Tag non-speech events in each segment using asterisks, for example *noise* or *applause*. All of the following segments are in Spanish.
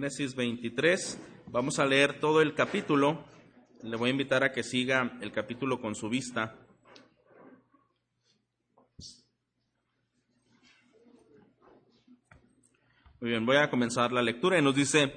Génesis 23. Vamos a leer todo el capítulo. Le voy a invitar a que siga el capítulo con su vista. Muy bien, voy a comenzar la lectura y nos dice,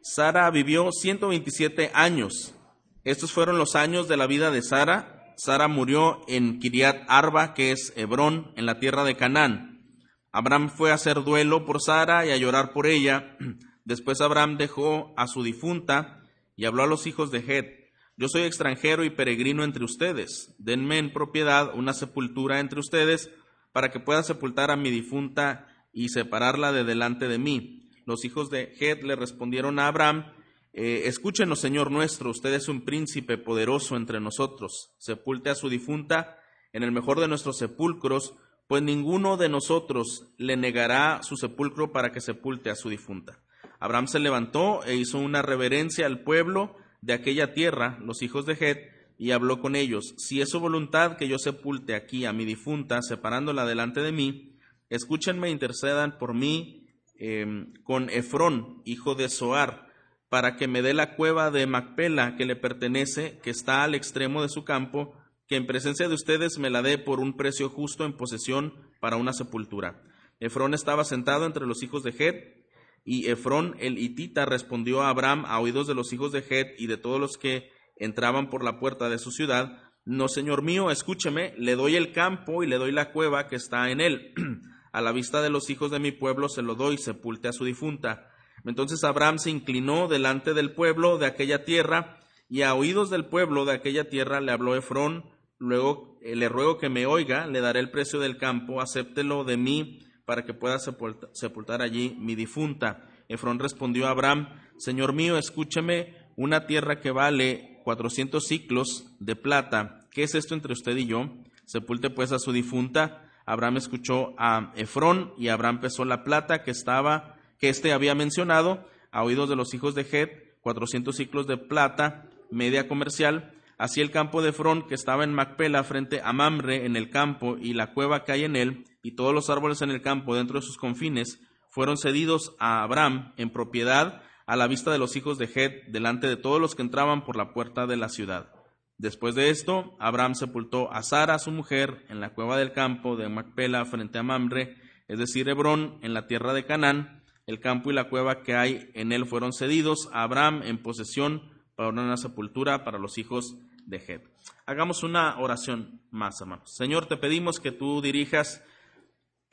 Sara vivió 127 años. Estos fueron los años de la vida de Sara. Sara murió en Kiriat Arba, que es Hebrón, en la tierra de Canaán. Abraham fue a hacer duelo por Sara y a llorar por ella. Después Abraham dejó a su difunta y habló a los hijos de Het. Yo soy extranjero y peregrino entre ustedes. Denme en propiedad una sepultura entre ustedes para que pueda sepultar a mi difunta y separarla de delante de mí. Los hijos de Het le respondieron a Abraham, eh, escúchenos, Señor nuestro, usted es un príncipe poderoso entre nosotros. Sepulte a su difunta en el mejor de nuestros sepulcros, pues ninguno de nosotros le negará su sepulcro para que sepulte a su difunta. Abraham se levantó e hizo una reverencia al pueblo de aquella tierra, los hijos de Het, y habló con ellos, si es su voluntad que yo sepulte aquí a mi difunta, separándola delante de mí, escúchenme, intercedan por mí em, con Efrón, hijo de Soar, para que me dé la cueva de Macpela que le pertenece, que está al extremo de su campo, que en presencia de ustedes me la dé por un precio justo en posesión para una sepultura. Efrón estaba sentado entre los hijos de Het, y Efrón el hitita respondió a Abraham a oídos de los hijos de Het y de todos los que entraban por la puerta de su ciudad, No, señor mío, escúcheme, le doy el campo y le doy la cueva que está en él. *clears throat* a la vista de los hijos de mi pueblo se lo doy, sepulte a su difunta. Entonces Abraham se inclinó delante del pueblo de aquella tierra, y a oídos del pueblo de aquella tierra le habló Efrón, luego eh, le ruego que me oiga, le daré el precio del campo, acéptelo de mí, para que pueda sepultar allí mi difunta. Efrón respondió a Abraham, Señor mío, escúcheme, una tierra que vale cuatrocientos ciclos de plata, ¿qué es esto entre usted y yo? Sepulte pues a su difunta, Abraham escuchó a Efrón y Abraham pesó la plata que estaba, que éste había mencionado, a oídos de los hijos de Het, cuatrocientos ciclos de plata, media comercial. Así el campo de Efrón, que estaba en Macpela, frente a Mamre, en el campo, y la cueva que hay en él, y todos los árboles en el campo dentro de sus confines, fueron cedidos a Abraham en propiedad a la vista de los hijos de Het, delante de todos los que entraban por la puerta de la ciudad. Después de esto, Abraham sepultó a Sara, su mujer, en la cueva del campo de Macpela frente a Mamre, es decir, Hebrón, en la tierra de Canaán. El campo y la cueva que hay en él fueron cedidos a Abraham en posesión para una sepultura para los hijos de Het. Hagamos una oración más, hermanos. Señor, te pedimos que tú dirijas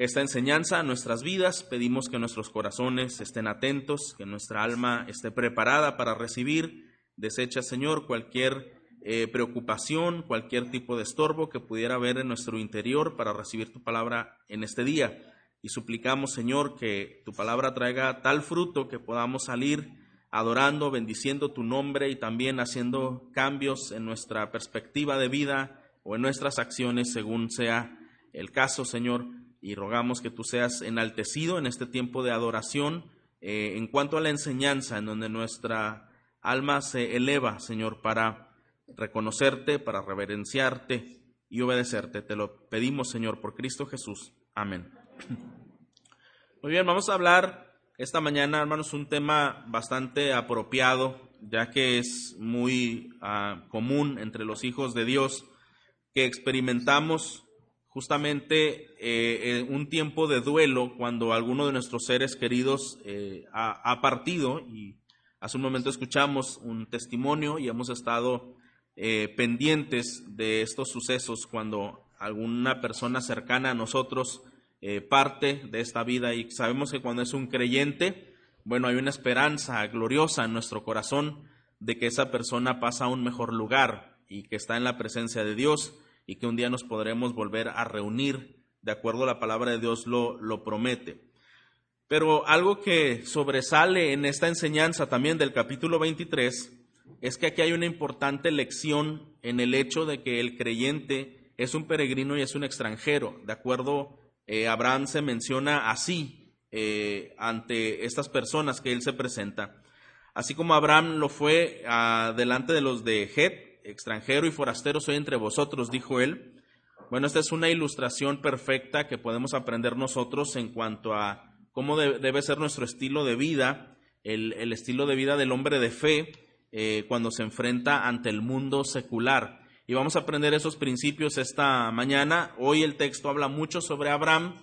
esta enseñanza a nuestras vidas, pedimos que nuestros corazones estén atentos, que nuestra alma esté preparada para recibir. Desecha, Señor, cualquier eh, preocupación, cualquier tipo de estorbo que pudiera haber en nuestro interior para recibir tu palabra en este día. Y suplicamos, Señor, que tu palabra traiga tal fruto que podamos salir adorando, bendiciendo tu nombre y también haciendo cambios en nuestra perspectiva de vida o en nuestras acciones según sea el caso, Señor. Y rogamos que tú seas enaltecido en este tiempo de adoración eh, en cuanto a la enseñanza, en donde nuestra alma se eleva, Señor, para reconocerte, para reverenciarte y obedecerte. Te lo pedimos, Señor, por Cristo Jesús. Amén. Muy bien, vamos a hablar esta mañana, hermanos, un tema bastante apropiado, ya que es muy uh, común entre los hijos de Dios que experimentamos justamente eh, un tiempo de duelo cuando alguno de nuestros seres queridos eh, ha, ha, partido y hace un momento escuchamos un testimonio y hemos estado eh, pendientes de estos sucesos cuando alguna persona cercana a nosotros eh, parte de esta vida y sabemos que cuando es un creyente, bueno, hay una esperanza gloriosa en nuestro corazón de que esa persona pasa a un mejor lugar y que está en la presencia de Dios y que un día nos podremos volver a reunir de acuerdo a la palabra de Dios lo, lo promete. Pero algo que sobresale en esta enseñanza también del capítulo 23 es que aquí hay una importante lección en el hecho de que el creyente es un peregrino y es un extranjero. De acuerdo, eh, Abraham se menciona así eh, ante estas personas que él se presenta. Así como Abraham lo fue uh, delante de los de extranjero y forastero soy entre vosotros, dijo él. Bueno, esta es una ilustración perfecta que podemos aprender nosotros en cuanto a cómo de debe ser nuestro estilo de vida el, estilo de vida del hombre de fe eh, cuando se enfrenta ante el mundo secular. Y vamos a aprender esos principios esta mañana. Hoy el texto habla mucho sobre Abraham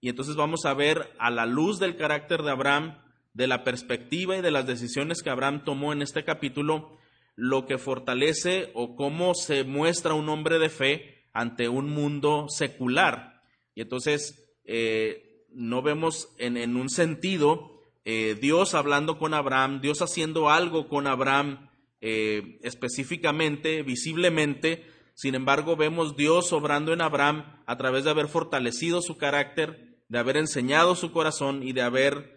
y entonces vamos a ver a la luz del carácter de Abraham, de la perspectiva y de las decisiones que Abraham tomó en este capítulo, lo que fortalece o cómo se muestra un hombre de fe ante un mundo secular. Y entonces eh, no vemos en, un sentido eh, Dios hablando con Abraham, Dios haciendo algo con Abraham eh, específicamente, visiblemente. Sin embargo, vemos Dios obrando en Abraham a través de haber fortalecido su carácter, de haber enseñado su corazón y de haber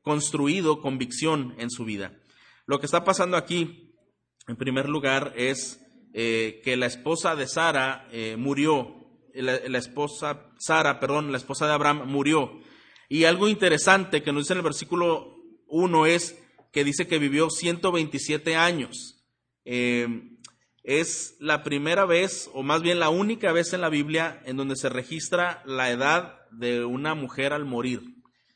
construido convicción en su vida. Lo que está pasando aquí en primer lugar, es eh, que la esposa de Sara eh, murió, la, esposa, Sara, perdón, la esposa de Abraham murió. Y algo interesante que nos dice en el versículo 1 es que dice que vivió 127 años. Eh, es la primera vez, o más bien la única vez en la Biblia en donde se registra la edad de una mujer al morir.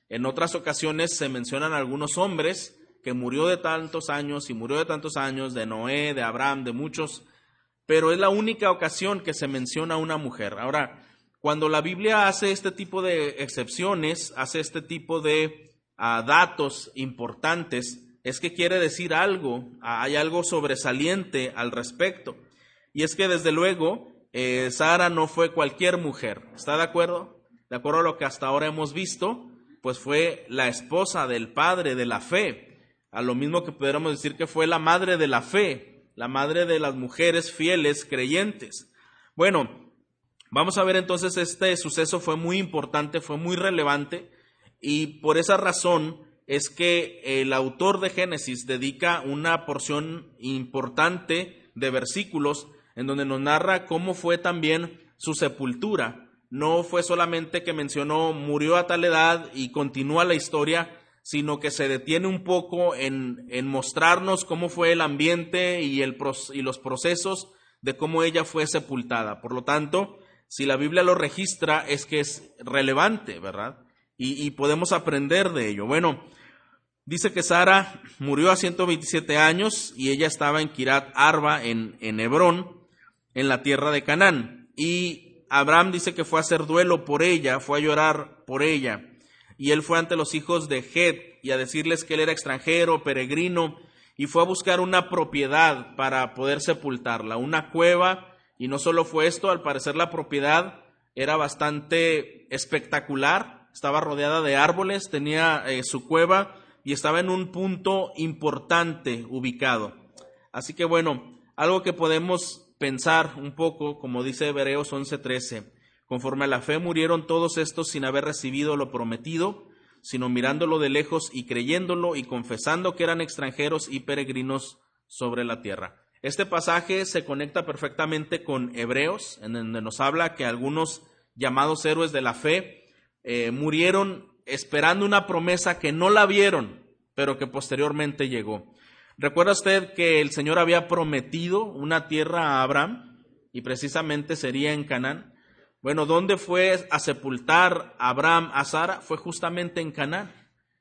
En otras ocasiones se mencionan algunos hombres que murió de tantos años y murió de tantos años, de Noé, de Abraham, de muchos, pero es la única ocasión que se menciona a una mujer. Ahora, cuando la Biblia hace este tipo de excepciones, hace este tipo de ah, datos importantes, es que quiere decir algo, ah, hay algo sobresaliente al respecto. Y es que desde luego, eh, Sara no fue cualquier mujer, ¿está de acuerdo? De acuerdo a lo que hasta ahora hemos visto, pues fue la esposa del padre de la fe a lo mismo que pudiéramos decir que fue la madre de la fe, la madre de las mujeres fieles creyentes. Bueno, vamos a ver entonces este suceso fue muy importante, fue muy relevante y por esa razón es que el autor de Génesis dedica una porción importante de versículos en donde nos narra cómo fue también su sepultura. No fue solamente que mencionó murió a tal edad y continúa la historia, sino que se detiene un poco en, mostrarnos cómo fue el ambiente y, el, y los procesos de cómo ella fue sepultada. Por lo tanto, si la Biblia lo registra, es que es relevante, ¿verdad? Y, podemos aprender de ello. Bueno, dice que Sara murió a 127 años y ella estaba en Kirat Arba, en, en Hebrón, en la tierra de Canaán. Y Abraham dice que fue a hacer duelo por ella, fue a llorar por ella. Y él fue ante los hijos de Het y a decirles que él era extranjero, peregrino, y fue a buscar una propiedad para poder sepultarla, una cueva, y no solo fue esto, al parecer la propiedad era bastante espectacular, estaba rodeada de árboles, tenía eh, su cueva y estaba en un punto importante ubicado. Así que bueno, algo que podemos pensar un poco, como dice Hebreos 11:13, Conforme a la fe murieron todos estos sin haber recibido lo prometido, sino mirándolo de lejos y creyéndolo y confesando que eran extranjeros y peregrinos sobre la tierra. Este pasaje se conecta perfectamente con Hebreos, en donde nos habla que algunos llamados héroes de la fe eh, murieron esperando una promesa que no la vieron, pero que posteriormente llegó. ¿Recuerda usted que el Señor había prometido una tierra a Abraham? Y precisamente sería en Canaán. Bueno, ¿dónde fue a sepultar Abraham a Sara? Fue justamente en Canaán,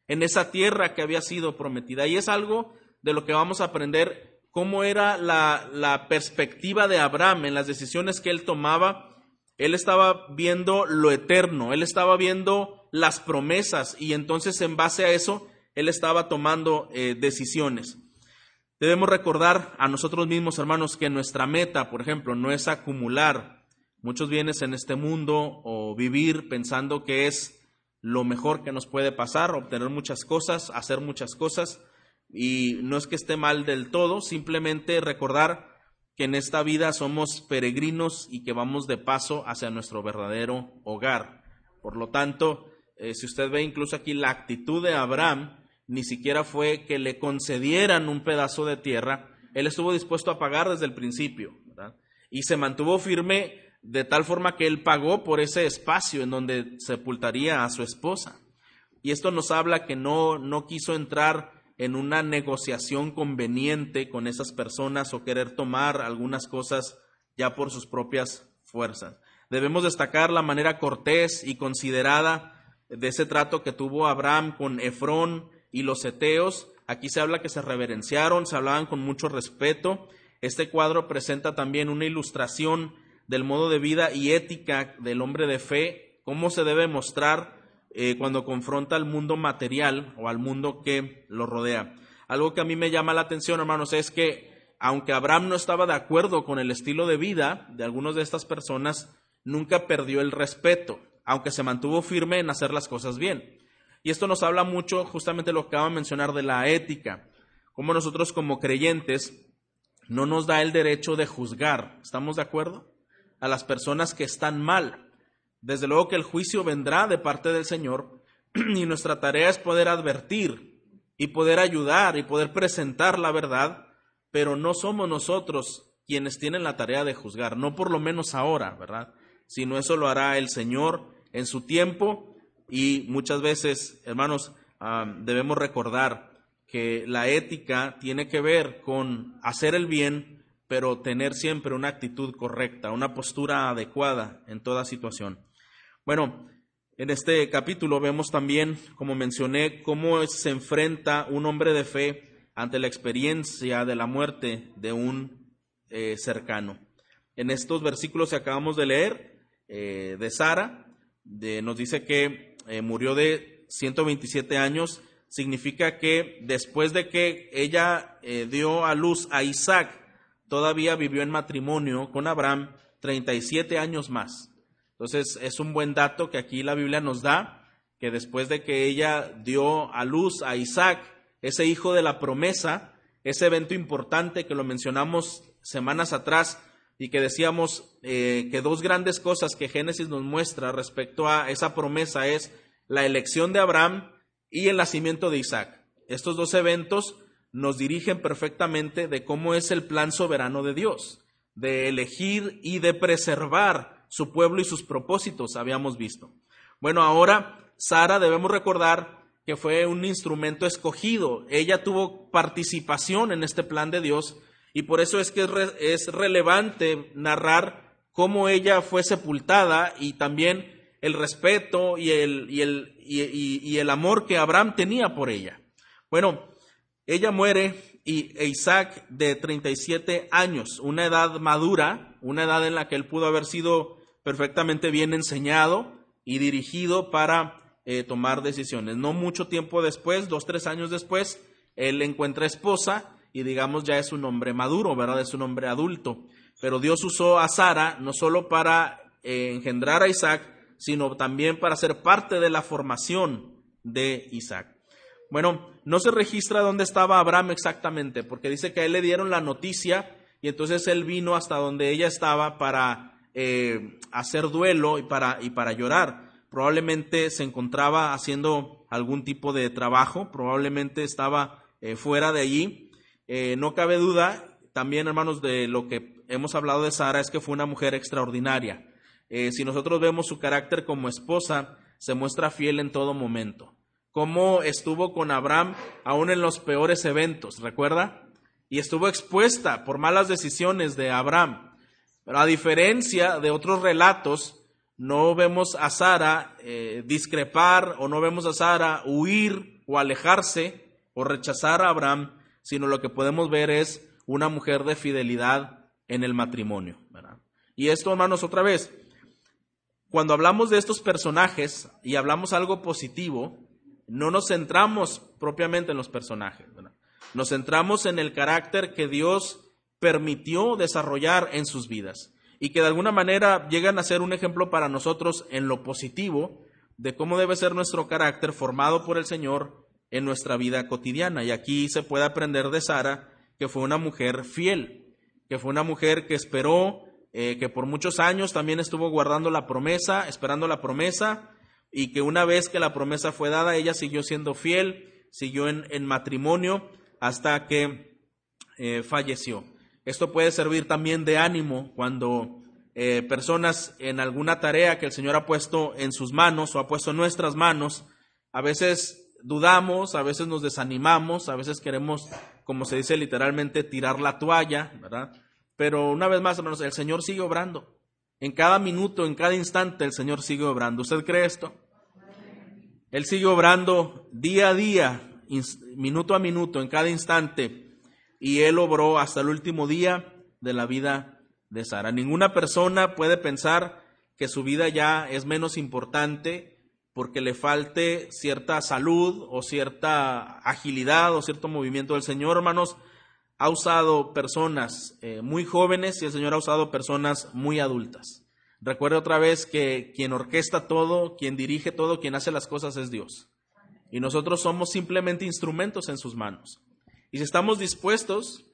en esa tierra que había sido prometida. Y es algo de lo que vamos a aprender cómo era la, la perspectiva de Abraham en las decisiones que él tomaba. Él estaba viendo lo eterno, él estaba viendo las promesas y entonces en base a eso él estaba tomando eh, decisiones. Debemos recordar a nosotros mismos, hermanos, que nuestra meta, por ejemplo, no es acumular muchos bienes en este mundo o vivir pensando que es lo mejor que nos puede pasar, obtener muchas cosas, hacer muchas cosas. Y no es que esté mal del todo, simplemente recordar que en esta vida somos peregrinos y que vamos de paso hacia nuestro verdadero hogar. Por lo tanto, eh, si usted ve incluso aquí la actitud de Abraham, ni siquiera fue que le concedieran un pedazo de tierra, él estuvo dispuesto a pagar desde el principio, y se mantuvo firme de tal forma que él pagó por ese espacio en donde sepultaría a su esposa. Y esto nos habla que no, no quiso entrar en una negociación conveniente con esas personas o querer tomar algunas cosas ya por sus propias fuerzas. Debemos destacar la manera cortés y considerada de ese trato que tuvo Abraham con Efrón y los eteos. Aquí se habla que se reverenciaron, se hablaban con mucho respeto. Este cuadro presenta también una ilustración del modo de vida y ética del hombre de fe, cómo se debe mostrar eh, cuando confronta al mundo material o al mundo que lo rodea. Algo que a mí me llama la atención, hermanos, es que aunque Abraham no estaba de acuerdo con el estilo de vida de algunas de estas personas, nunca perdió el respeto, aunque se mantuvo firme en hacer las cosas bien. Y esto nos habla mucho justamente lo que acabo de mencionar de la ética, como nosotros como creyentes no nos da el derecho de juzgar, ¿estamos de acuerdo? A las personas que están mal. Desde luego que el juicio vendrá de parte del Señor *clears throat* y nuestra tarea es poder advertir y poder ayudar y poder presentar la verdad, pero no somos nosotros quienes tienen la tarea de juzgar, no por lo menos ahora, ¿verdad? Sino eso lo hará el Señor en su tiempo y muchas veces, hermanos, debemos recordar que la ética tiene que ver con hacer el bien, pero tener siempre una actitud correcta, una postura adecuada en toda situación. Bueno, en este capítulo vemos también, como mencioné, cómo se enfrenta un hombre de fe ante la experiencia de la muerte de un eh, cercano. En estos versículos que acabamos de leer eh, de Sara, nos dice que eh, murió de 127 años, significa que después de que ella dio a luz a Isaac, todavía vivió en matrimonio con Abraham 37 años más. Entonces es un buen dato que aquí la Biblia nos da, que después de que ella dio a luz a Isaac, ese hijo de la promesa, ese evento importante que lo mencionamos semanas atrás y que decíamos eh, que dos grandes cosas que Génesis nos muestra respecto a esa promesa es la elección de Abraham y el nacimiento de Isaac. Estos dos eventos nos dirigen perfectamente de cómo es el plan soberano de Dios, de elegir y de preservar su pueblo y sus propósitos, habíamos visto. Bueno, ahora Sara debemos recordar que fue un instrumento escogido. Ella tuvo participación en este plan de Dios y por eso es que es, relevante narrar cómo ella fue sepultada y también el respeto y el, y el, y el amor que Abraham tenía por ella. Bueno, ella muere y Isaac de 37 años, una edad madura, una edad en la que él pudo haber sido perfectamente bien enseñado y dirigido para eh, tomar decisiones. No mucho tiempo después, dos, tres años después, él encuentra esposa y digamos ya es un hombre maduro, ¿verdad? Es un hombre adulto. Pero Dios usó a Sara no solo para eh, engendrar a Isaac, sino también para ser parte de la formación de Isaac. Bueno, no se registra dónde estaba Abraham exactamente, porque dice que a él le dieron la noticia y entonces él vino hasta donde ella estaba para eh, hacer duelo y para, y para llorar. Probablemente se encontraba haciendo algún tipo de trabajo, probablemente estaba eh, fuera de allí. Eh, no cabe duda, también hermanos, de lo que hemos hablado de Sara es que fue una mujer extraordinaria. si nosotros vemos su carácter como esposa, se muestra fiel en todo momento. Cómo estuvo con Abraham aún en los peores eventos, ¿recuerda? Y estuvo expuesta por malas decisiones de Abraham. Pero a diferencia de otros relatos, no vemos a Sara eh, discrepar o no vemos a Sara huir o alejarse o rechazar a Abraham, sino lo que podemos ver es una mujer de fidelidad en el matrimonio. Y esto, hermanos, otra vez, cuando hablamos de estos personajes y hablamos algo positivo, no nos centramos propiamente en los personajes, nos centramos en el carácter que Dios permitió desarrollar en sus vidas y que de alguna manera llegan a ser un ejemplo para nosotros en lo positivo de cómo debe ser nuestro carácter formado por el Señor en nuestra vida cotidiana. Y aquí se puede aprender de Sara que fue una mujer fiel, que fue una mujer que esperó, eh, que por muchos años también estuvo guardando la promesa, esperando la promesa, y que una vez que la promesa fue dada, ella siguió siendo fiel, siguió en, matrimonio hasta que eh, falleció. Esto puede servir también de ánimo cuando eh, personas en alguna tarea que el Señor ha puesto en sus manos o ha puesto en nuestras manos, a veces dudamos, a veces nos desanimamos, a veces queremos, como se dice literalmente, tirar la toalla, ¿verdad? Pero una vez más, hermanos, el Señor sigue obrando. En cada minuto, en cada instante, el Señor sigue obrando. ¿Usted cree esto? Él sigue obrando día a día minuto a minuto, en cada instante, y Él obró hasta el último día de la vida de Sara. Ninguna persona puede pensar que su vida ya es menos importante porque le falte cierta salud o cierta agilidad o cierto movimiento. El Señor, hermanos, ha usado personas eh, muy jóvenes y el Señor ha usado personas muy adultas. Recuerde otra vez que quien orquesta todo, quien dirige todo, quien hace las cosas es Dios. Y nosotros somos simplemente instrumentos en sus manos. Y si estamos dispuestos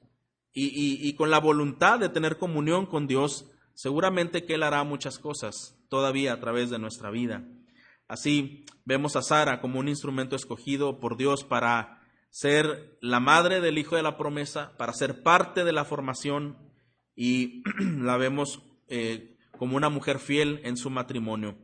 y, con la voluntad de tener comunión con Dios, seguramente que Él hará muchas cosas todavía a través de nuestra vida. Así vemos a Sara como un instrumento escogido por Dios para ser la madre del hijo de la promesa, para ser parte de la formación y *clears throat* la vemos eh, como una mujer fiel en su matrimonio.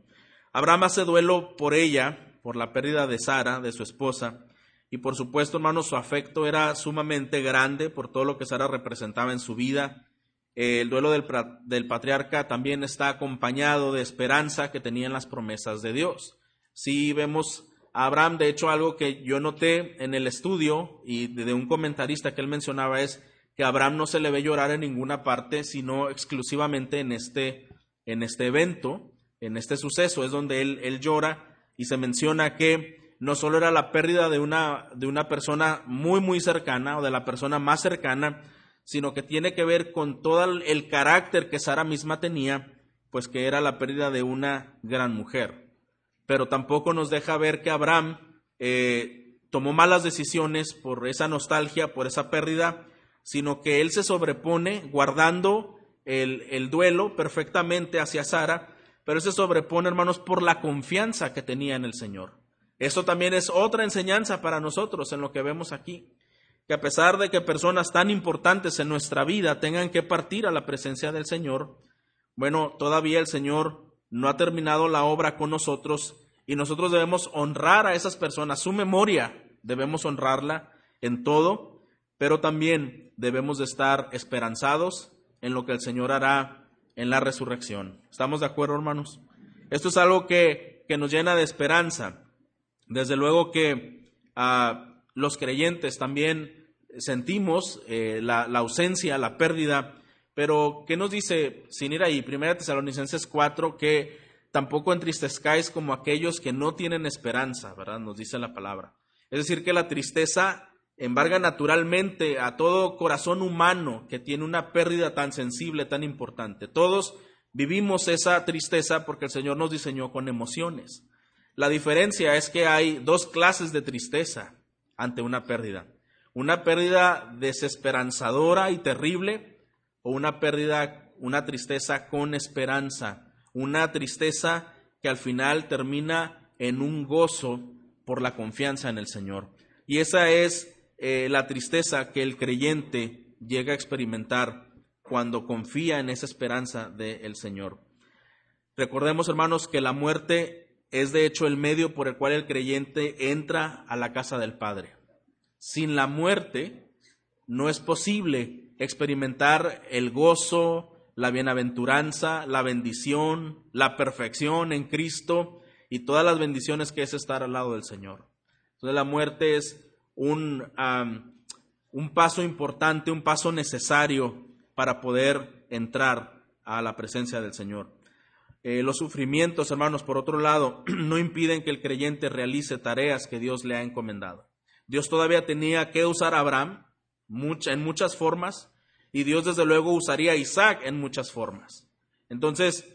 Abraham hace duelo por ella, por la pérdida de Sara, de su esposa, y por supuesto, hermanos, su afecto era sumamente grande por todo lo que Sara representaba en su vida. El duelo del, patriarca también está acompañado de esperanza que tenían las promesas de Dios. Si vemos a Abraham, de hecho, algo que yo noté en el estudio y de un comentarista que él mencionaba es que Abraham no se le ve llorar en ninguna parte, sino exclusivamente en este, en este evento, en este suceso, es donde él, él llora y se menciona que no solo era la pérdida de una, de una persona muy, muy cercana o de la persona más cercana, sino que tiene que ver con todo el carácter que Sara misma tenía, pues que era la pérdida de una gran mujer. Pero tampoco nos deja ver que Abraham eh, tomó malas decisiones por esa nostalgia, por esa pérdida, sino que él se sobrepone guardando el, el duelo perfectamente hacia Sara, pero se sobrepone, hermanos, por la confianza que tenía en el Señor. Esto también es otra enseñanza para nosotros en lo que vemos aquí, que a pesar de que personas tan importantes en nuestra vida tengan que partir a la presencia del Señor, bueno, todavía el Señor no ha terminado la obra con nosotros y nosotros debemos honrar a esas personas, su memoria debemos honrarla en todo, pero también debemos de estar esperanzados en lo que el Señor hará en la resurrección. ¿Estamos de acuerdo, hermanos? Esto es algo que, que nos llena de esperanza. Desde luego que ah, los creyentes también sentimos eh, la, ausencia, la pérdida, pero ¿qué nos dice, sin ir ahí, 1 Tesalonicenses 4, que tampoco entristezcáis como aquellos que no tienen esperanza, ¿verdad? Nos dice la palabra. Es decir, que la tristeza embarga naturalmente a todo corazón humano que tiene una pérdida tan sensible, tan importante. Todos vivimos esa tristeza porque el Señor nos diseñó con emociones. La diferencia es que hay dos clases de tristeza ante una pérdida. Una pérdida desesperanzadora y terrible o una pérdida, una tristeza con esperanza. Una tristeza que al final termina en un gozo por la confianza en el Señor. Y esa es eh, la tristeza que el creyente llega a experimentar cuando confía en esa esperanza del Señor. Recordemos, hermanos, que la muerte es de hecho el medio por el cual el creyente entra a la casa del Padre. Sin la muerte no es posible experimentar el gozo, la bienaventuranza, la bendición, la perfección en Cristo y todas las bendiciones que es estar al lado del Señor. Entonces la muerte es un, un paso importante, un paso necesario para poder entrar a la presencia del Señor. Eh, los sufrimientos, hermanos, por otro lado, *clears throat* no impiden que el creyente realice tareas que Dios le ha encomendado. Dios todavía tenía que usar a Abraham en muchas formas y Dios desde luego usaría a Isaac en muchas formas. Entonces,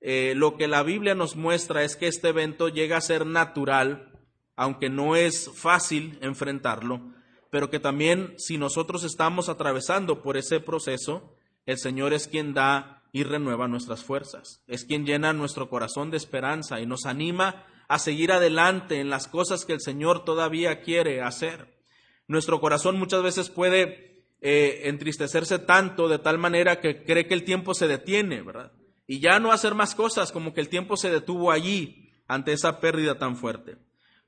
eh, lo que la Biblia nos muestra es que este evento llega a ser natural, aunque no es fácil enfrentarlo, pero que también si nosotros estamos atravesando por ese proceso, el Señor es quien da y renueva nuestras fuerzas. Es quien llena nuestro corazón de esperanza y nos anima a seguir adelante en las cosas que el Señor todavía quiere hacer. Nuestro corazón muchas veces puede eh, entristecerse tanto de tal manera que cree que el tiempo se detiene, ¿verdad? Y ya no hacer más cosas como que el tiempo se detuvo allí ante esa pérdida tan fuerte.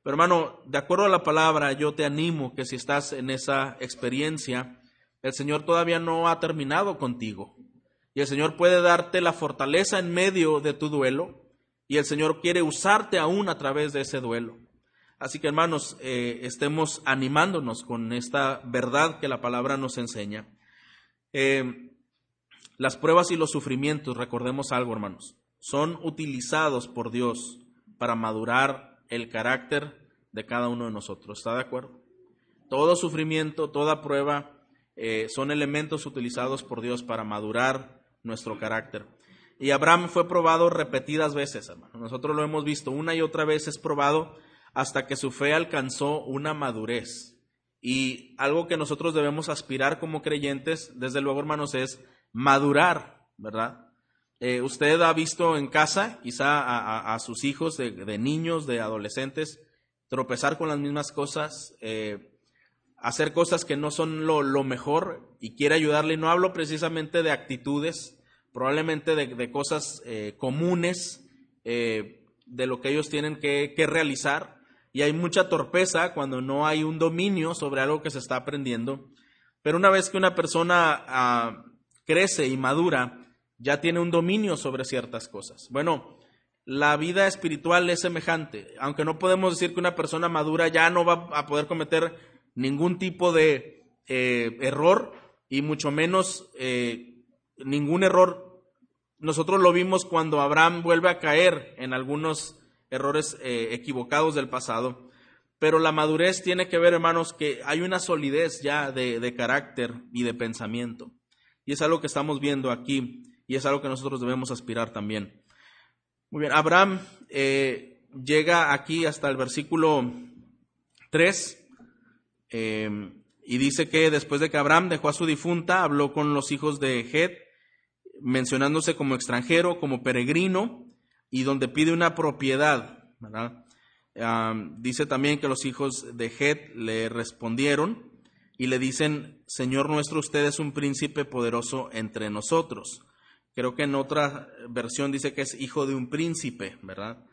Pero hermano, de acuerdo a la palabra, yo te animo que si estás en esa experiencia, el Señor todavía no ha terminado contigo. Y el Señor puede darte la fortaleza en medio de tu duelo y el Señor quiere usarte aún a través de ese duelo. Así que hermanos, eh, estemos animándonos con esta verdad que la palabra nos enseña. Eh, las pruebas y los sufrimientos, recordemos algo hermanos, son utilizados por Dios para madurar el carácter de cada uno de nosotros. ¿Está de acuerdo? Todo sufrimiento, toda prueba eh, son elementos utilizados por Dios para madurar nuestro carácter. Y Abraham fue probado repetidas veces, hermano. Nosotros lo hemos visto una y otra vez es probado hasta que su fe alcanzó una madurez. Y algo que nosotros debemos aspirar como creyentes, desde luego, hermanos, es madurar, ¿verdad? Eh, usted ha visto en casa, quizá a, sus hijos de, niños, de adolescentes, tropezar con las mismas cosas, eh, hacer cosas que no son lo, mejor y quiere ayudarle. No hablo precisamente de actitudes, probablemente de, cosas eh, comunes, de lo que ellos tienen que, realizar, y hay mucha torpeza cuando no hay un dominio sobre algo que se está aprendiendo. Pero una vez que una persona ah, crece y madura, ya tiene un dominio sobre ciertas cosas. Bueno, la vida espiritual es semejante. Aunque no podemos decir que una persona madura ya no va a poder cometer ningún tipo de eh, error y mucho menos eh, ningún error. Nosotros lo vimos cuando Abraham vuelve a caer en algunos errores eh, equivocados del pasado. Pero la madurez tiene que ver, hermanos, que hay una solidez ya de, carácter y de pensamiento. Y es algo que estamos viendo aquí y es algo que nosotros debemos aspirar también. Muy bien, Abraham eh, llega aquí hasta el versículo 3 eh, y dice que después de que Abraham dejó a su difunta, habló con los hijos de Het, mencionándose como extranjero, como peregrino, y donde pide una propiedad. dice también que los hijos de Het le respondieron y le dicen, Señor nuestro, usted es un príncipe poderoso entre nosotros. Creo que en otra versión dice que es hijo de un príncipe, ¿verdad?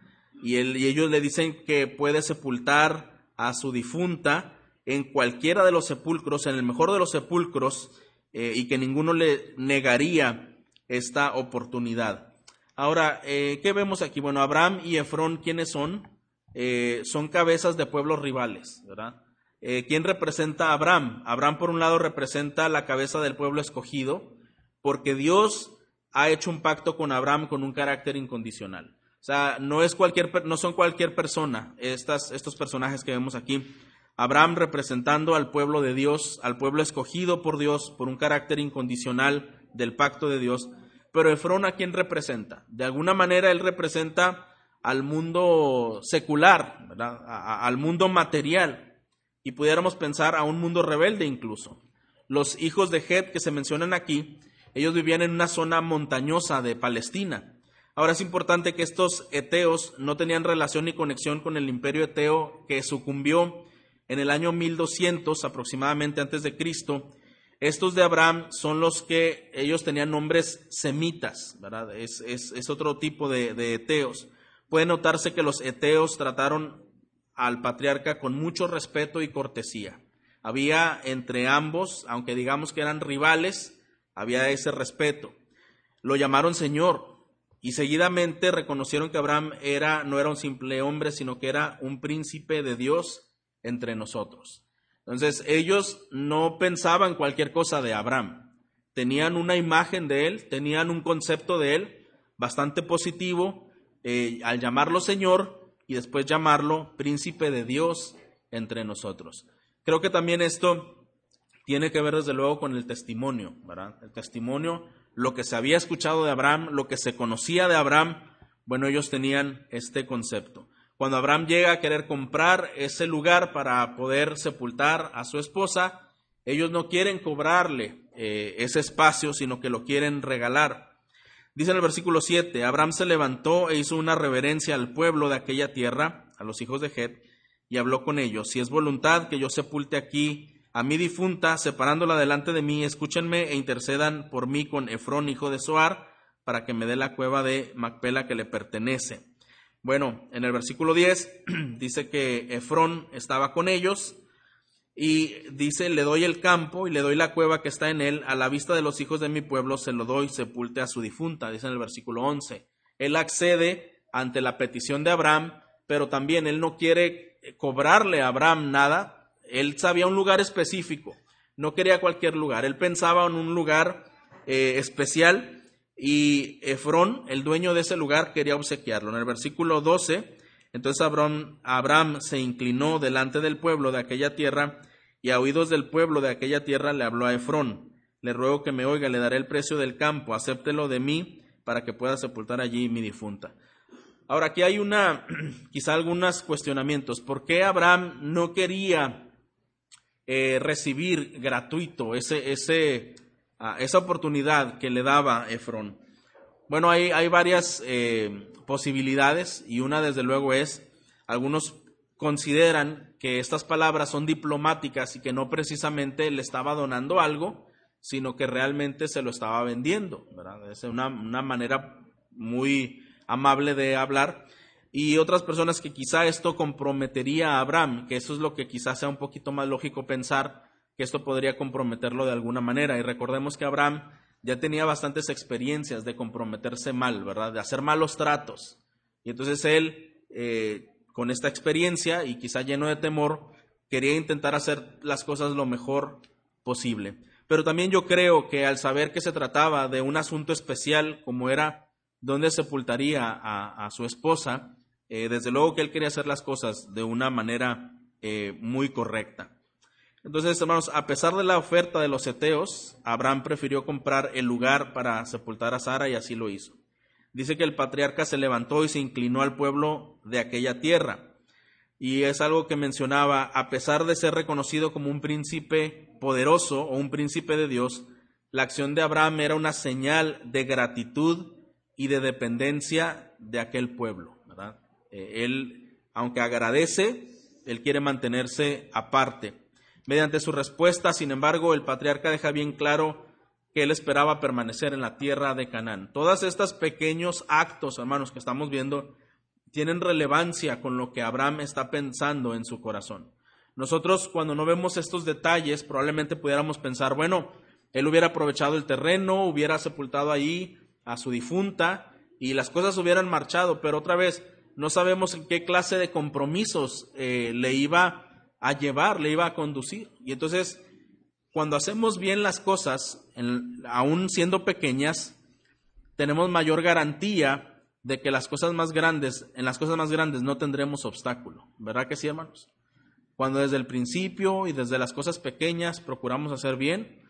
Y, él, y ellos le dicen que puede sepultar a su difunta en cualquiera de los sepulcros, en el mejor de los sepulcros, eh, y que ninguno le negaría esta oportunidad. Ahora, eh, ¿qué vemos aquí? Bueno, Abraham y Efrón, ¿quiénes son? Eh, son cabezas de pueblos rivales, ¿verdad? ¿Quién representa a Abraham? Abraham, por un lado, representa la cabeza del pueblo escogido, porque Dios ha hecho un pacto con Abraham con un carácter incondicional. O sea, no, es cualquier, no son cualquier persona estas, estos personajes que vemos aquí. Abraham representando al pueblo de Dios, al pueblo escogido por Dios por un carácter incondicional del pacto de Dios. Pero Efrón a quién representa? De alguna manera él representa al mundo secular, al mundo material. Y pudiéramos pensar a un mundo rebelde incluso. Los hijos de Het que se mencionan aquí, ellos vivían en una zona montañosa de Palestina. Ahora es importante que estos eteos no tenían relación ni conexión con el imperio eteo que sucumbió en el año 1200 aproximadamente antes de Cristo estos de Abraham son los que ellos tenían nombres semitas, ¿verdad? Es, otro tipo de, de, eteos. Puede notarse que los eteos trataron al patriarca con mucho respeto y cortesía. Había entre ambos, aunque digamos que eran rivales, había ese respeto. Lo llamaron Señor y seguidamente reconocieron que Abraham era, no era un simple hombre, sino que era un príncipe de Dios entre nosotros. Entonces ellos no pensaban cualquier cosa de Abraham. Tenían una imagen de él, tenían un concepto de él bastante positivo eh, al llamarlo Señor y después llamarlo príncipe de Dios entre nosotros. Creo que también esto tiene que ver desde luego con el testimonio, ¿verdad? El testimonio, lo que se había escuchado de Abraham, lo que se conocía de Abraham, bueno, ellos tenían este concepto. Cuando Abraham llega a querer comprar ese lugar para poder sepultar a su esposa, ellos no quieren cobrarle eh, ese espacio, sino que lo quieren regalar. Dice en el versículo 7, Abraham se levantó e hizo una reverencia al pueblo de aquella tierra, a los hijos de Het, y habló con ellos, si es voluntad que yo sepulte aquí a mi difunta, separándola delante de mí, escúchenme e intercedan por mí con Efrón, hijo de Soar, para que me dé la cueva de Macpela que le pertenece. Bueno, en el versículo 10 *clears throat* dice que Efrón estaba con ellos y dice, le doy el campo y le doy la cueva que está en él, a la vista de los hijos de mi pueblo se lo doy, sepulte a su difunta, dice en el versículo 11. Él accede ante la petición de Abraham, pero también él no quiere cobrarle a Abraham nada, él sabía un lugar específico, no quería cualquier lugar, él pensaba en un lugar eh, especial y Efrón, el dueño de ese lugar, quería obsequiarlo. En el versículo 12, entonces Abraham, Abraham se inclinó delante del pueblo de aquella tierra y a oídos del pueblo de aquella tierra le habló a Efrón. Le ruego que me oiga, le daré el precio del campo, acéptelo de mí para que pueda sepultar allí mi difunta. Ahora, aquí hay una, *clears throat* quizá algunos cuestionamientos. ¿Por qué Abraham no quería eh, recibir gratuito ese, ese, ah, esa oportunidad que le daba Efrón? Bueno, hay, hay varias eh, posibilidades y una desde luego es, algunos consideran que estas palabras son diplomáticas y que no precisamente le estaba donando algo, sino que realmente se lo estaba vendiendo. Es una, una manera muy amable de hablar. Y otras personas que quizá esto comprometería a Abraham, que eso es lo que quizás sea un poquito más lógico pensar, que esto podría comprometerlo de alguna manera. Y recordemos que Abraham ya tenía bastantes experiencias de comprometerse mal, ¿verdad? De hacer malos tratos. Y entonces él, eh, con esta experiencia y quizá lleno de temor, quería intentar hacer las cosas lo mejor posible. Pero también yo creo que al saber que se trataba de un asunto especial como era dónde sepultaría a, su esposa, eh, desde luego que él quería hacer las cosas de una manera eh, muy correcta. Entonces, hermanos, a pesar de la oferta de los eteos, Abraham prefirió comprar el lugar para sepultar a Sara y así lo hizo. Dice que el patriarca se levantó y se inclinó al pueblo de aquella tierra. Y es algo que mencionaba, a pesar de ser reconocido como un príncipe poderoso o un príncipe de Dios, la acción de Abraham era una señal de gratitud y de dependencia de aquel pueblo. Eh, él, aunque agradece, él quiere mantenerse aparte. Mediante su respuesta, sin embargo, el patriarca deja bien claro que él esperaba permanecer en la tierra de Canaán. Todos estos pequeños actos, hermanos, que estamos viendo, tienen relevancia con lo que Abraham está pensando en su corazón. Nosotros, cuando no vemos estos detalles, probablemente pudiéramos pensar, bueno, él hubiera aprovechado el terreno, hubiera sepultado ahí a su difunta y las cosas hubieran marchado, pero otra vez no sabemos en qué clase de compromisos eh, le iba a llevar, le iba a conducir. Y entonces, cuando hacemos bien las cosas, aún siendo pequeñas, tenemos mayor garantía de que las cosas más grandes, en las cosas más grandes no tendremos obstáculo. ¿Verdad que sí, hermanos? Cuando desde el principio y desde las cosas pequeñas procuramos hacer bien,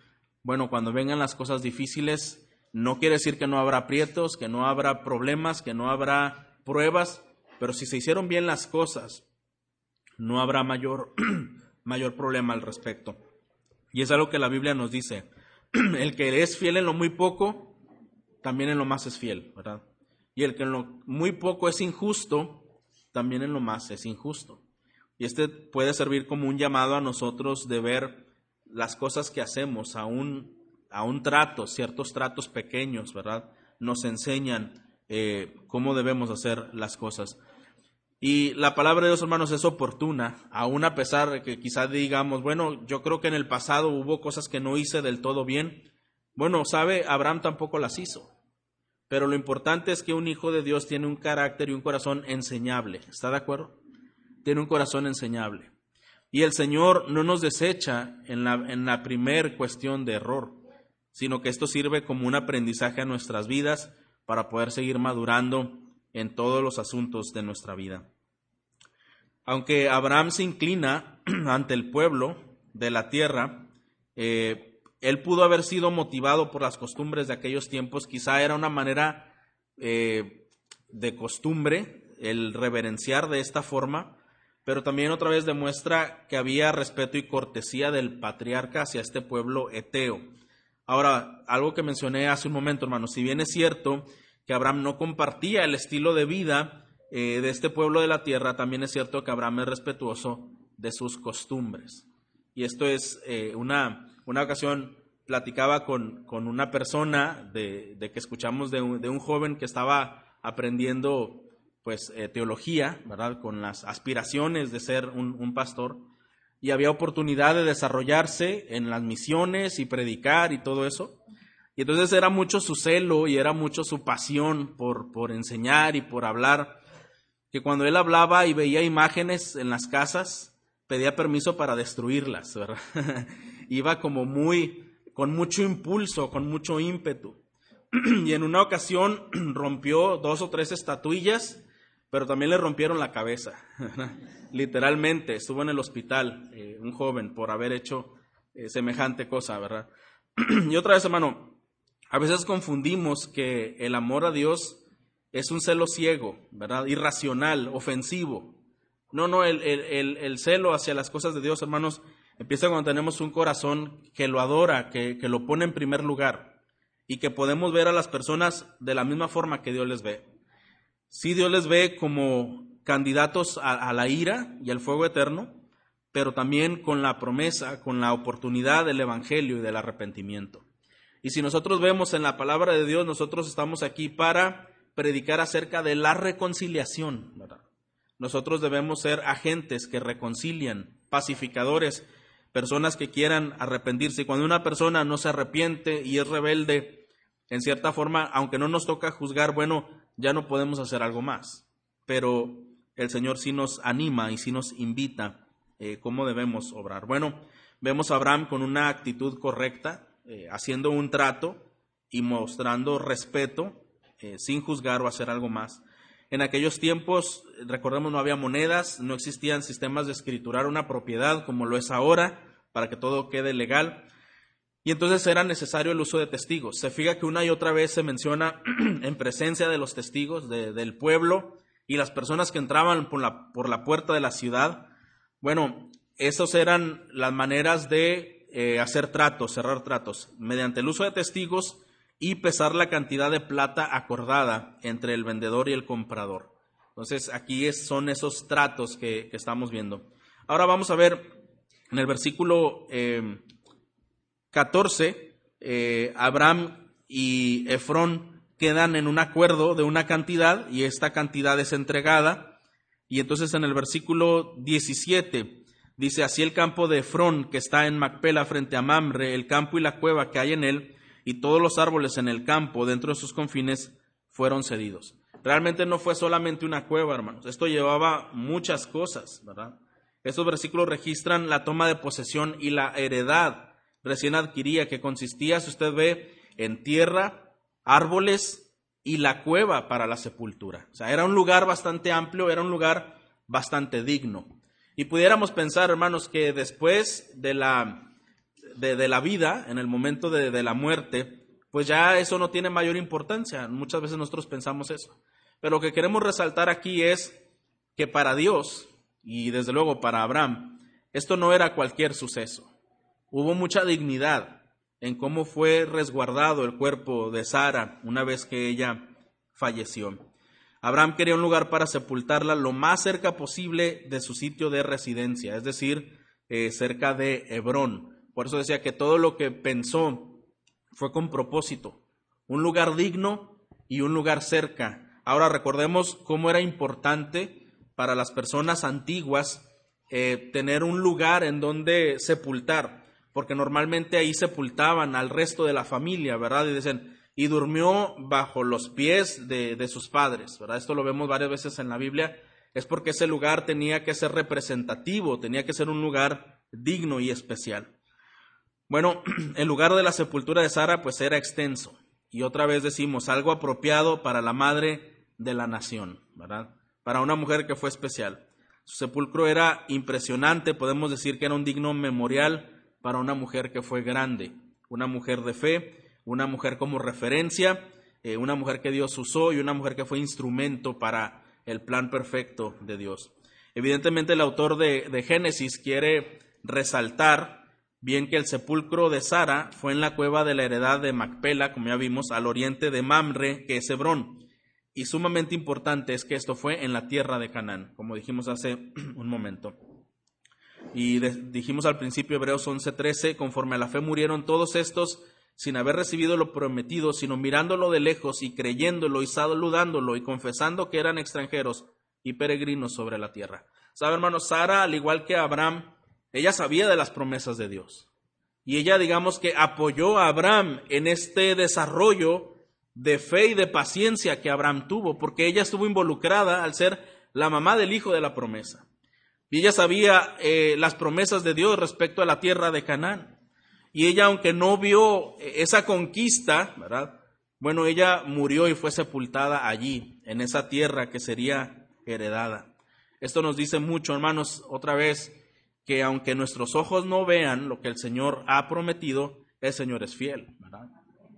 bueno, cuando vengan las cosas difíciles, no quiere decir que no habrá aprietos, que no habrá problemas, que no habrá pruebas, pero si se hicieron bien las cosas, no habrá mayor, *clears throat* mayor problema al respecto. Y es algo que la Biblia nos dice. *clears throat* El que es fiel en lo muy poco, también en lo más es fiel, ¿verdad? Y el que en lo muy poco es injusto, también en lo más es injusto. Y este puede servir como un llamado a nosotros de ver las cosas que hacemos, aún a un trato, ciertos tratos pequeños, ¿verdad? Nos enseñan eh, cómo debemos hacer las cosas. Y la palabra de Dios, hermanos, es oportuna, aún a pesar de que quizás digamos, bueno, yo creo que en el pasado hubo cosas que no hice del todo bien. Bueno, sabe, Abraham tampoco las hizo. Pero lo importante es que un hijo de Dios tiene un carácter y un corazón enseñable. ¿Está de acuerdo? Tiene un corazón enseñable. Y el Señor no nos desecha en la, en la primer cuestión de error sino que esto sirve como un aprendizaje a nuestras vidas para poder seguir madurando en todos los asuntos de nuestra vida. Aunque Abraham se inclina *clears throat* ante el pueblo de la tierra, eh, él pudo haber sido motivado por las costumbres de aquellos tiempos, quizá era una manera eh, de costumbre el reverenciar de esta forma, pero también otra vez demuestra que había respeto y cortesía del patriarca hacia este pueblo eteo. Ahora, algo que mencioné hace un momento, hermano, si bien es cierto que Abraham no compartía el estilo de vida eh, de este pueblo de la tierra, también es cierto que Abraham es respetuoso de sus costumbres. Y esto es eh, una, una ocasión, platicaba con, con una persona de, que escuchamos de un, de un, joven que estaba aprendiendo pues eh, teología, ¿verdad? Con las aspiraciones de ser un, un pastor y había oportunidad de desarrollarse en las misiones y predicar y todo eso. Y entonces era mucho su celo y era mucho su pasión por, por enseñar y por hablar. que cuando él hablaba y veía imágenes en las casas, pedía permiso para destruirlas, ¿verdad? *laughs* Iba como muy, con mucho impulso, con mucho ímpetu. *clears throat* y en una ocasión *clears throat* rompió dos o tres estatuillas, pero también le rompieron la cabeza. *laughs* Literalmente, estuvo en el hospital eh, un joven por haber hecho eh, semejante cosa, ¿verdad? *clears throat* y otra vez, hermano, a veces confundimos que el amor a Dios es un celo ciego, ¿verdad? Irracional, ofensivo. No, no, el, el, celo hacia las cosas de Dios, hermanos, empieza cuando tenemos un corazón que lo adora, que, que lo pone en primer lugar y que podemos ver a las personas de la misma forma que Dios les ve. Sí, Dios les ve como candidatos a, la ira y al fuego eterno, pero también con la promesa, con la oportunidad del Evangelio y del arrepentimiento. Y si nosotros vemos en la palabra de Dios, nosotros estamos aquí para predicar acerca de la reconciliación. Nosotros debemos ser agentes que reconcilian, pacificadores, personas que quieran arrepentirse. Y cuando una persona no se arrepiente y es rebelde, en cierta forma, aunque no nos toca juzgar, bueno, ya no podemos hacer algo más. Pero el Señor sí nos anima y sí nos invita eh, cómo debemos obrar. Bueno, vemos a Abraham con una actitud correcta, eh, haciendo un trato y mostrando respeto, eh, sin juzgar o hacer algo más. En aquellos tiempos, recordemos, no había monedas, no existían sistemas de escriturar una propiedad como lo es ahora para que todo quede legal. Y entonces era necesario el uso de testigos. Se fija que una y otra vez se menciona *clears throat* en presencia de los testigos del pueblo y las personas que entraban por la, por la puerta de la ciudad. Bueno, esas eran las maneras de eh, hacer tratos, cerrar tratos, mediante el uso de testigos y pesar la cantidad de plata acordada entre el vendedor y el comprador. Entonces aquí son esos tratos que, estamos viendo. Ahora vamos a ver en el versículo 14, eh, eh, Abraham y Efrón quedan en un acuerdo de una cantidad y esta cantidad es entregada. Y entonces en el versículo 17 dice, así el campo de Efrón que está en Macpela frente a Mamre, el campo y la cueva que hay en él, y todos los árboles en el campo dentro de sus confines fueron cedidos. Realmente no fue solamente una cueva, hermanos. Esto llevaba muchas cosas, ¿verdad? Estos versículos registran la toma de posesión y la heredad recién adquiría, que consistía, si usted ve, en tierra, árboles y la cueva para la sepultura. O sea, era un lugar bastante amplio, era un lugar bastante digno. Y pudiéramos pensar, hermanos, que después de la, de, la vida, en el momento de, de la muerte, pues ya eso no tiene mayor importancia. Muchas veces nosotros pensamos eso. Pero lo que queremos resaltar aquí es que para Dios, y desde luego para Abraham, esto no era cualquier suceso. Hubo mucha dignidad en cómo fue resguardado el cuerpo de Sara una vez que ella falleció. Abraham quería un lugar para sepultarla lo más cerca posible de su sitio de residencia, es decir, eh, cerca de Hebrón. Por eso decía que todo lo que pensó fue con propósito, un lugar digno y un lugar cerca. Ahora recordemos cómo era importante para las personas antiguas eh, tener un lugar en donde sepultar, porque normalmente ahí sepultaban al resto de la familia, ¿verdad? Y dicen, y durmió bajo los pies de, de sus padres, ¿verdad? Esto lo vemos varias veces en la Biblia, es porque ese lugar tenía que ser representativo, tenía que ser un lugar digno y especial. Bueno, *clears throat* el lugar de la sepultura de Sara pues era extenso, y otra vez decimos, algo apropiado para la madre de la nación, ¿verdad? para una mujer que fue especial. Su sepulcro era impresionante, podemos decir que era un digno memorial para una mujer que fue grande, una mujer de fe, una mujer como referencia, eh, una mujer que Dios usó y una mujer que fue instrumento para el plan perfecto de Dios. Evidentemente el autor de, de Génesis quiere resaltar bien que el sepulcro de Sara fue en la cueva de la heredad de Macpela, como ya vimos, al oriente de Mamre, que es Hebrón. Y sumamente importante es que esto fue en la tierra de Canaán, como dijimos hace *clears throat* un momento. Y dijimos al principio, Hebreos 11:13, conforme a la fe murieron todos estos sin haber recibido lo prometido, sino mirándolo de lejos y creyéndolo y saludándolo y confesando que eran extranjeros y peregrinos sobre la tierra. ¿Sabe, hermano? Sara, al igual que Abraham, ella sabía de las promesas de Dios. Y ella, digamos que apoyó a Abraham en este desarrollo de fe y de paciencia que Abraham tuvo, porque ella estuvo involucrada al ser la mamá del hijo de la promesa. Y ella sabía eh, las promesas de Dios respecto a la tierra de Canaán. Y ella, aunque no vio esa conquista, ¿verdad? Bueno, ella murió y fue sepultada allí, en esa tierra que sería heredada. Esto nos dice mucho, hermanos, otra vez, que aunque nuestros ojos no vean lo que el Señor ha prometido, el Señor es fiel. ¿verdad?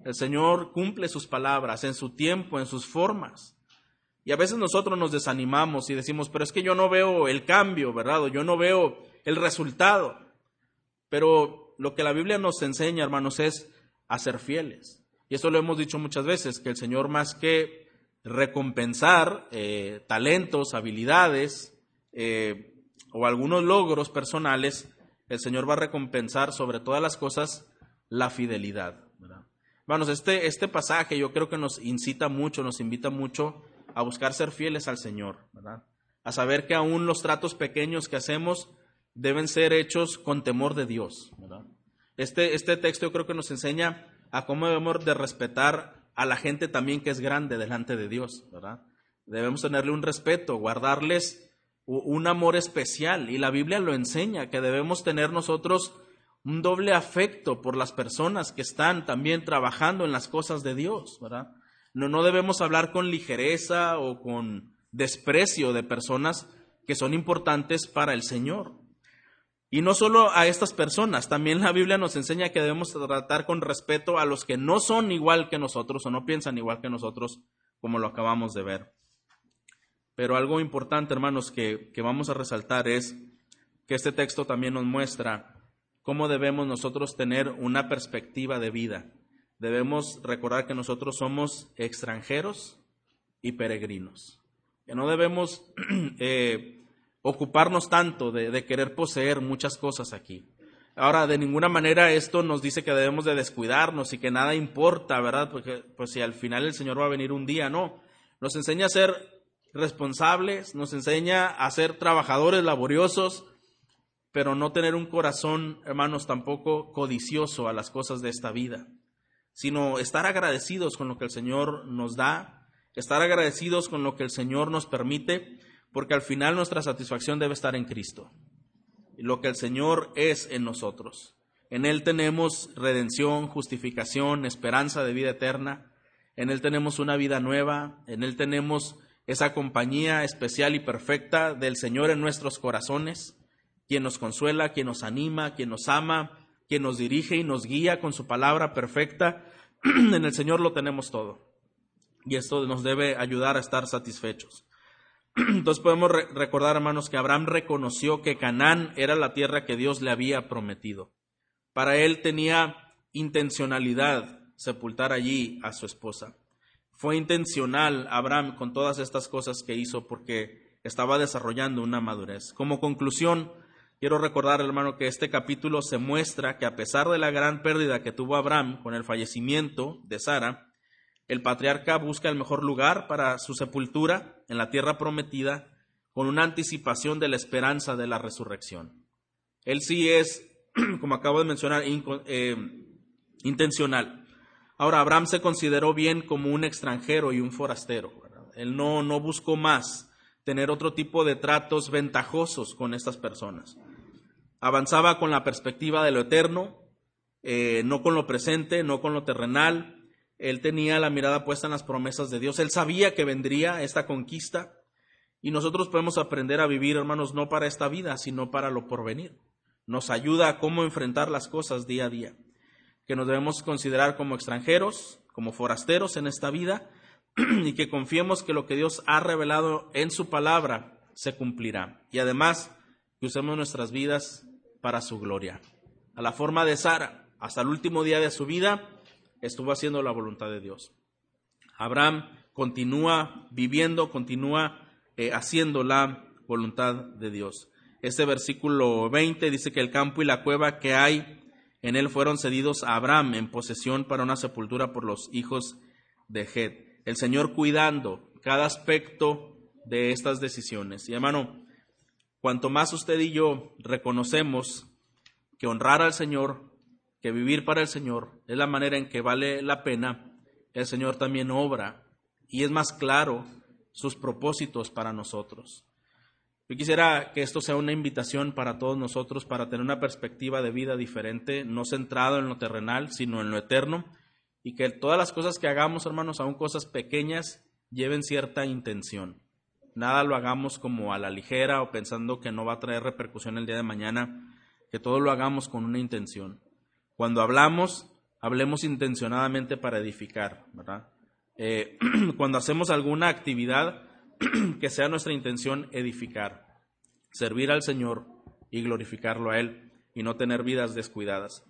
El Señor cumple sus palabras en su tiempo, en sus formas. Y a veces nosotros nos desanimamos y decimos, pero es que yo no veo el cambio, ¿verdad? Yo no veo el resultado. Pero lo que la Biblia nos enseña, hermanos, es a ser fieles. Y esto lo hemos dicho muchas veces, que el Señor más que recompensar eh, talentos, habilidades eh, o algunos logros personales, el Señor va a recompensar sobre todas las cosas la fidelidad. Hermanos, este, este pasaje yo creo que nos incita mucho, nos invita mucho a buscar ser fieles al Señor. A saber que aún los tratos pequeños que hacemos deben ser hechos con temor de Dios, Este, este texto yo creo que nos enseña a cómo debemos de respetar a la gente también que es grande delante de Dios. Debemos tenerle un respeto, guardarles un amor especial y la Biblia lo enseña, que debemos tener nosotros un doble afecto por las personas que están también trabajando en las cosas de Dios. No, no debemos hablar con ligereza o con desprecio de personas que son importantes para el Señor. Y no solo a estas personas, también la Biblia nos enseña que debemos tratar con respeto a los que no son igual que nosotros o no piensan igual que nosotros, como lo acabamos de ver. Pero algo importante, hermanos, que, que vamos a resaltar es que este texto también nos muestra cómo debemos nosotros tener una perspectiva de vida. Debemos recordar que nosotros somos extranjeros y peregrinos, que no debemos *clears throat* eh, ocuparnos tanto de, querer poseer muchas cosas aquí. Ahora, de ninguna manera esto nos dice que debemos de descuidarnos y que nada importa, ¿verdad? Porque pues si al final el Señor va a venir un día, no. Nos enseña a ser responsables, nos enseña a ser trabajadores laboriosos, pero no tener un corazón, hermanos, tampoco codicioso a las cosas de esta vida, sino estar agradecidos con lo que el Señor nos da, estar agradecidos con lo que el Señor nos permite porque al final nuestra satisfacción debe estar en Cristo, lo que el Señor es en nosotros. En Él tenemos redención, justificación, esperanza de vida eterna, en Él tenemos una vida nueva, en Él tenemos esa compañía especial y perfecta del Señor en nuestros corazones, quien nos consuela, quien nos anima, quien nos ama, quien nos dirige y nos guía con su palabra perfecta. *clears throat* en el Señor lo tenemos todo. Y esto nos debe ayudar a estar satisfechos. *clears throat* Entonces podemos recordar, hermanos, que Abraham reconoció que Canaán era la tierra que Dios le había prometido. Para él tenía intencionalidad sepultar allí a su esposa. Fue intencional Abraham con todas estas cosas que hizo porque estaba desarrollando una madurez. Como conclusión, quiero recordar, hermano, que este capítulo se muestra que a pesar de la gran pérdida que tuvo Abraham con el fallecimiento de Sara, el patriarca busca el mejor lugar para su sepultura en la tierra prometida con una anticipación de la esperanza de la resurrección. Él sí es, *clears throat* como acabo de mencionar, eh, intencional. Ahora, Abraham se consideró bien como un extranjero y un forastero. Él no, no buscó más tener otro tipo de tratos ventajosos con estas personas. Avanzaba con la perspectiva de lo eterno, eh, no con lo presente, no con lo terrenal, él tenía la mirada puesta en las promesas de Dios. Él sabía que vendría esta conquista. Y nosotros podemos aprender a vivir, hermanos, no para esta vida, sino para lo porvenir. Nos ayuda a cómo enfrentar las cosas día a día. Que nos debemos considerar como extranjeros, como forasteros en esta vida, *clears throat* y que confiemos que lo que Dios ha revelado en su palabra se cumplirá. Y además, que usemos nuestras vidas para su gloria. A la forma de Sara, hasta el último día de su vida, estuvo haciendo la voluntad de Dios. Abraham continúa viviendo, continúa eh, haciendo la voluntad de Dios. Este versículo 20 dice que el campo y la cueva que hay en él fueron cedidos a Abraham en posesión para una sepultura por los hijos de Het. El Señor cuidando cada aspecto de estas decisiones. Y hermano, cuanto más usted y yo reconocemos que honrar al Señor que vivir para el Señor es la manera en que vale la pena, el Señor también obra y es más claro sus propósitos para nosotros. Yo quisiera que esto sea una invitación para todos nosotros para tener una perspectiva de vida diferente, no centrado en lo terrenal, sino en lo eterno, y que todas las cosas que hagamos, hermanos, aun cosas pequeñas, lleven cierta intención. Nada lo hagamos como a la ligera o pensando que no va a traer repercusión el día de mañana, que todo lo hagamos con una intención. Cuando hablamos, hablemos intencionadamente para edificar, ¿verdad? Eh, *clears throat* cuando hacemos alguna actividad, *clears throat* que sea nuestra intención edificar, servir al Señor y glorificarlo a Él y no tener vidas descuidadas.